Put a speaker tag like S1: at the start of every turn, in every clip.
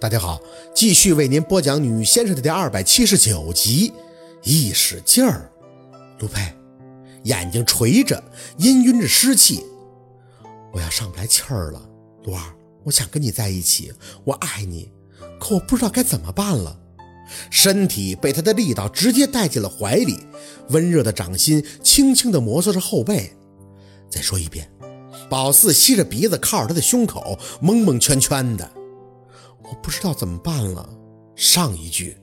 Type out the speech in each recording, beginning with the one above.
S1: 大家好，继续为您播讲《女先生》的第二百七十九集。一使劲儿，陆佩眼睛垂着，氤氲着湿气。我要上不来气儿了，陆儿，我想跟你在一起，我爱你，可我不知道该怎么办了。身体被他的力道直接带进了怀里，温热的掌心轻轻地摩挲着后背。再说一遍，宝四吸着鼻子，靠着他的胸口，蒙蒙圈圈的。我不知道怎么办了。上一句，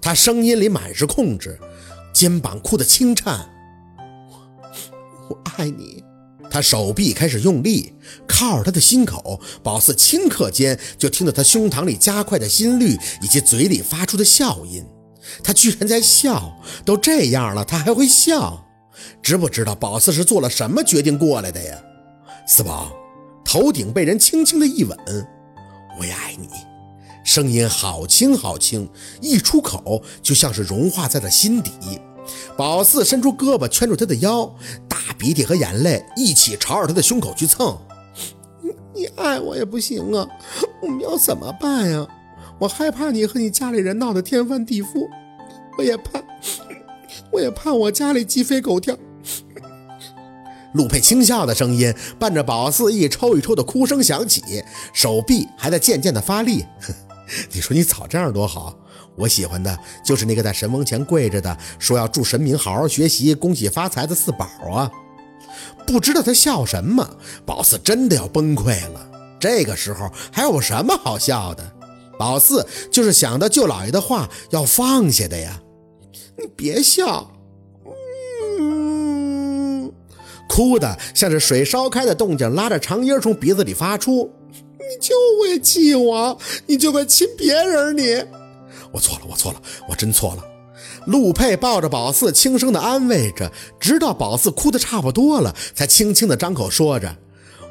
S1: 他声音里满是控制，肩膀哭得轻颤。我我爱你。他手臂开始用力，靠着他的心口，宝四顷刻间就听到他胸膛里加快的心率以及嘴里发出的笑音。他居然在笑，都这样了，他还会笑？知不知道宝四是做了什么决定过来的呀？四宝，头顶被人轻轻的一吻，我也爱你。声音好轻好轻，一出口就像是融化在了心底。宝四伸出胳膊圈住他的腰，大鼻涕和眼泪一起朝着他的胸口去蹭。你你爱我也不行啊，我们要怎么办呀？我害怕你和你家里人闹得天翻地覆，我也怕，我也怕我家里鸡飞狗跳。陆佩轻笑的声音伴着宝四一抽一抽的哭声响起，手臂还在渐渐的发力。你说你早这样多好，我喜欢的就是那个在神翁前跪着的，说要祝神明好好学习，恭喜发财的四宝啊！不知道他笑什么，宝四真的要崩溃了。这个时候还有什么好笑的？宝四就是想到舅老爷的话要放下的呀！你别笑，嗯，哭的像是水烧开的动静，拉着长音从鼻子里发出。别气我，你就会亲别人。你，我错了，我错了，我真错了。陆佩抱着宝四，轻声的安慰着，直到宝四哭得差不多了，才轻轻的张口说着：“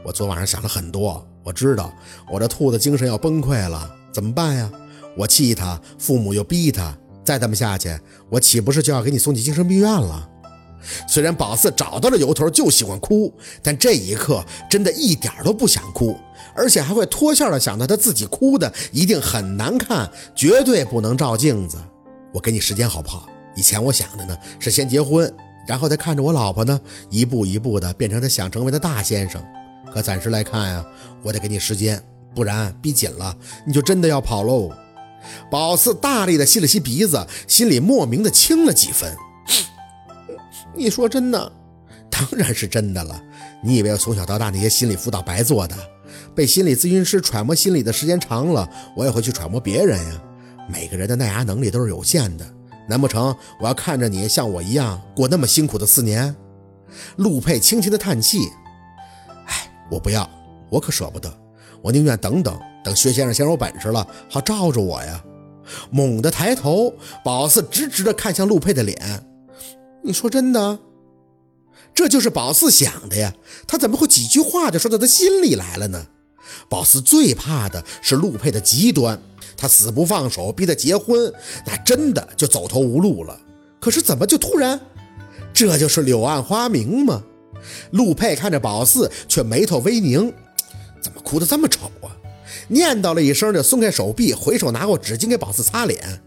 S1: 我昨晚上想了很多，我知道我这兔子精神要崩溃了，怎么办呀？我气他，父母又逼他，再这么下去，我岂不是就要给你送去精神病院了？”虽然宝四找到了由头，就喜欢哭，但这一刻真的一点都不想哭。而且还会脱线的想到他自己哭的一定很难看，绝对不能照镜子。我给你时间好不好？以前我想的呢是先结婚，然后再看着我老婆呢一步一步的变成他想成为的大先生。可暂时来看呀，我得给你时间，不然逼紧了你就真的要跑喽。宝四大力的吸了吸鼻子，心里莫名的轻了几分。你说真的？当然是真的了。你以为我从小到大那些心理辅导白做的？被心理咨询师揣摩心理的时间长了，我也会去揣摩别人呀。每个人的耐压能力都是有限的，难不成我要看着你像我一样过那么辛苦的四年？陆佩轻轻的叹气，哎，我不要，我可舍不得，我宁愿等等，等薛先生先有本事了，好罩着我呀。猛地抬头，宝四直直的看向陆佩的脸，你说真的？这就是宝四想的呀，他怎么会几句话就说到他心里来了呢？宝四最怕的是陆佩的极端，他死不放手，逼他结婚，那真的就走投无路了。可是怎么就突然？这就是柳暗花明吗？陆佩看着宝四，却眉头微凝，怎么哭得这么丑啊？念叨了一声，就松开手臂，回手拿过纸巾给宝四擦脸。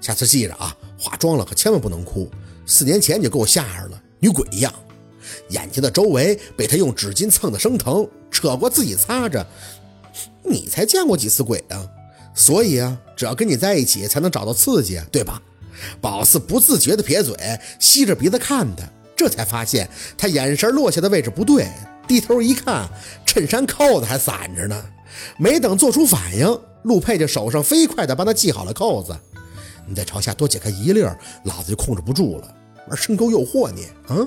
S1: 下次记着啊，化妆了可千万不能哭。四年前你就给我吓着了，女鬼一样。眼睛的周围被他用纸巾蹭得生疼，扯过自己擦着。你才见过几次鬼啊？所以啊，只要跟你在一起才能找到刺激，对吧？宝四不自觉地撇嘴，吸着鼻子看他，这才发现他眼神落下的位置不对，低头一看，衬衫扣子还散着呢。没等做出反应，陆佩就手上飞快地帮他系好了扣子。你再朝下多解开一粒，老子就控制不住了，玩深沟诱惑你，啊？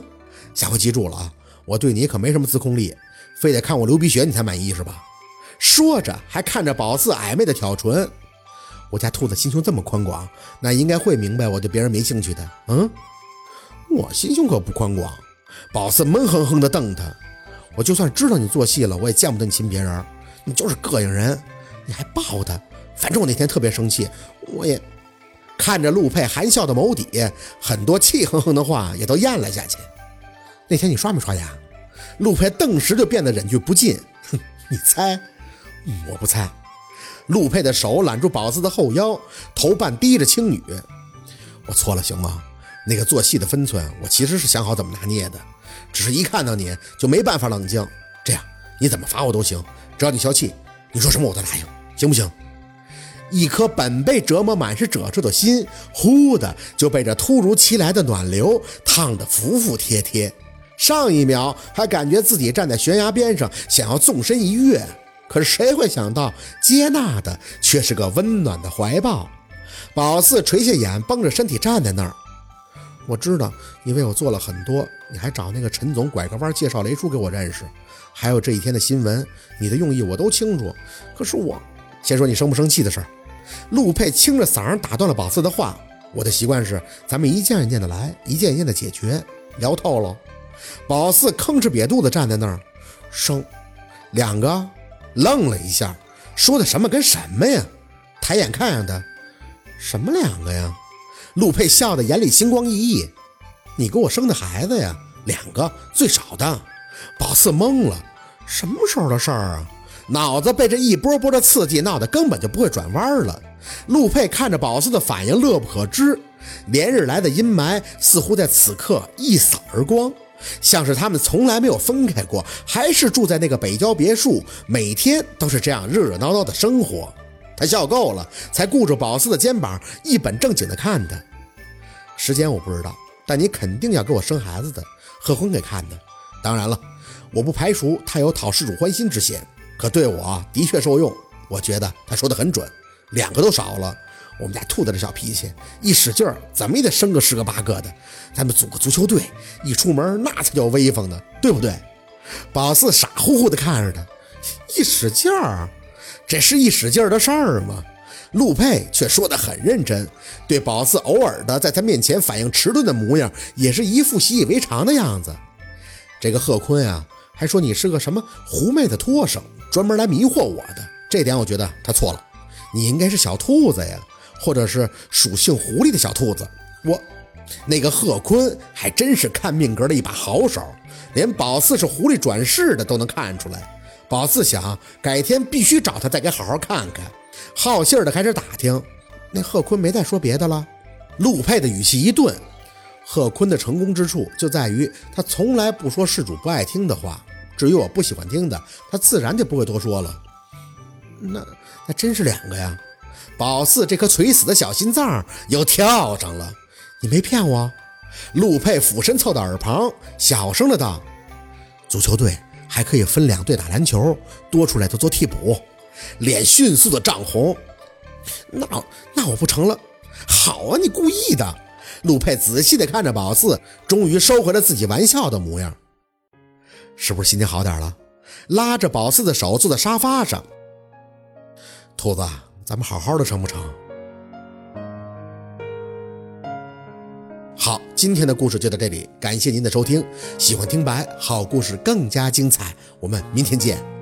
S1: 下回记住了啊！我对你可没什么自控力，非得看我流鼻血你才满意是吧？说着还看着宝四暧昧的挑唇。我家兔子心胸这么宽广，那应该会明白我对别人没兴趣的。嗯，我心胸可不宽广。宝四闷哼哼的瞪他。我就算知道你做戏了，我也见不得你亲别人。你就是膈应人，你还抱他。反正我那天特别生气，我也看着陆佩含笑的眸底，很多气哼哼的话也都咽了下去。那天你刷没刷牙？陆佩顿时就变得忍俊不禁。哼，你猜？我不猜。陆佩的手揽住宝子的后腰，头半低着轻语：“我错了，行吗？那个做戏的分寸，我其实是想好怎么拿捏的，只是一看到你就没办法冷静。这样，你怎么罚我都行，只要你消气，你说什么我都答应，行不行？”一颗本被折磨满是褶皱的心，忽的就被这突如其来的暖流烫得服服帖帖。上一秒还感觉自己站在悬崖边上，想要纵身一跃。可是谁会想到，接纳的却是个温暖的怀抱。宝四垂下眼，绷着身体站在那儿。我知道你为我做了很多，你还找那个陈总拐个弯介绍雷叔给我认识，还有这一天的新闻，你的用意我都清楚。可是我，先说你生不生气的事儿。陆佩清着嗓儿打断了宝四的话。我的习惯是，咱们一件一件的来，一件一件的解决。聊透了。宝四吭哧瘪肚子站在那儿，生两个。愣了一下，说的什么跟什么呀？抬眼看上他，什么两个呀？陆佩笑得眼里星光熠熠。你给我生的孩子呀？两个最少的。宝四懵了，什么时候的事儿啊？脑子被这一波波的刺激闹得根本就不会转弯了。陆佩看着宝四的反应，乐不可支。连日来的阴霾似乎在此刻一扫而光。像是他们从来没有分开过，还是住在那个北郊别墅，每天都是这样热热闹闹的生活。他笑够了，才顾着宝四的肩膀，一本正经地看他。时间我不知道，但你肯定要给我生孩子的，贺婚给看的。当然了，我不排除他有讨事主欢心之嫌，可对我的确受用。我觉得他说的很准，两个都少了。我们家兔子这小脾气，一使劲儿怎么也得生个十个八个的。咱们组个足球队，一出门那才叫威风呢，对不对？宝四傻乎乎的看着他，一使劲儿，这是一使劲儿的事儿吗？陆佩却说得很认真，对宝四偶尔的在他面前反应迟钝的模样，也是一副习以为常的样子。这个贺坤啊，还说你是个什么狐媚的托生，专门来迷惑我的。这点我觉得他错了，你应该是小兔子呀。或者是属性狐狸的小兔子，我那个贺坤还真是看命格的一把好手，连宝四是狐狸转世的都能看出来。宝四想改天必须找他再给好好看看，好信儿的开始打听。那贺坤没再说别的了。陆佩的语气一顿，贺坤的成功之处就在于他从来不说事主不爱听的话，至于我不喜欢听的，他自然就不会多说了。那那真是两个呀。宝四这颗垂死的小心脏又跳上了，你没骗我。陆佩俯身凑到耳旁，小声的道：“足球队还可以分两队打篮球，多出来的做替补。”脸迅速的涨红。那那我不成了。好啊，你故意的。陆佩仔细的看着宝四，终于收回了自己玩笑的模样。是不是心情好点了？拉着宝四的手坐在沙发上，兔子。咱们好好的成不成？好，今天的故事就到这里，感谢您的收听。喜欢听白，好故事更加精彩，我们明天见。